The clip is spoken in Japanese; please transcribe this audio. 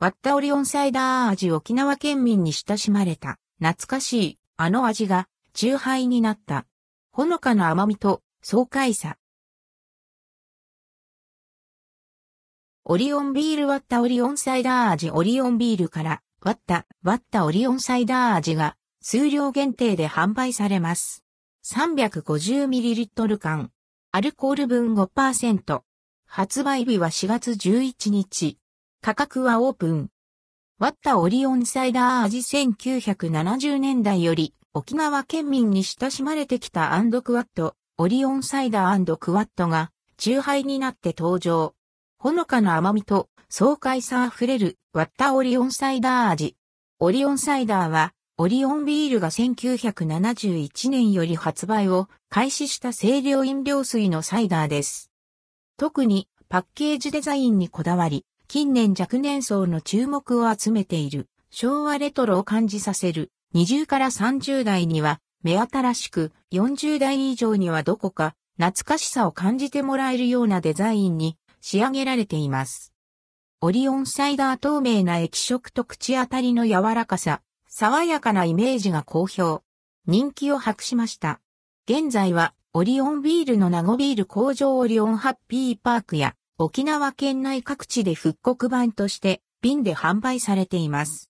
割ったオリオンサイダー味沖縄県民に親しまれた懐かしいあの味が中杯になった。ほのかな甘みと爽快さ。オリオンビール割ったオリオンサイダー味オリオンビールから割った割ったオリオンサイダー味が数量限定で販売されます。350ml 缶。アルコール分5%。発売日は4月11日。価格はオープン。割ったオリオンサイダー味1970年代より沖縄県民に親しまれてきたアンドクワット、オリオンサイダークワットが中杯になって登場。ほのかな甘みと爽快さあふれる割ったオリオンサイダー味。オリオンサイダーはオリオンビールが1971年より発売を開始した清涼飲料水のサイダーです。特にパッケージデザインにこだわり、近年若年層の注目を集めている昭和レトロを感じさせる20から30代には目新しく40代以上にはどこか懐かしさを感じてもらえるようなデザインに仕上げられています。オリオンサイダー透明な液色と口当たりの柔らかさ、爽やかなイメージが好評。人気を博しました。現在はオリオンビールのナゴビール工場オリオンハッピーパークや沖縄県内各地で復刻版として瓶で販売されています。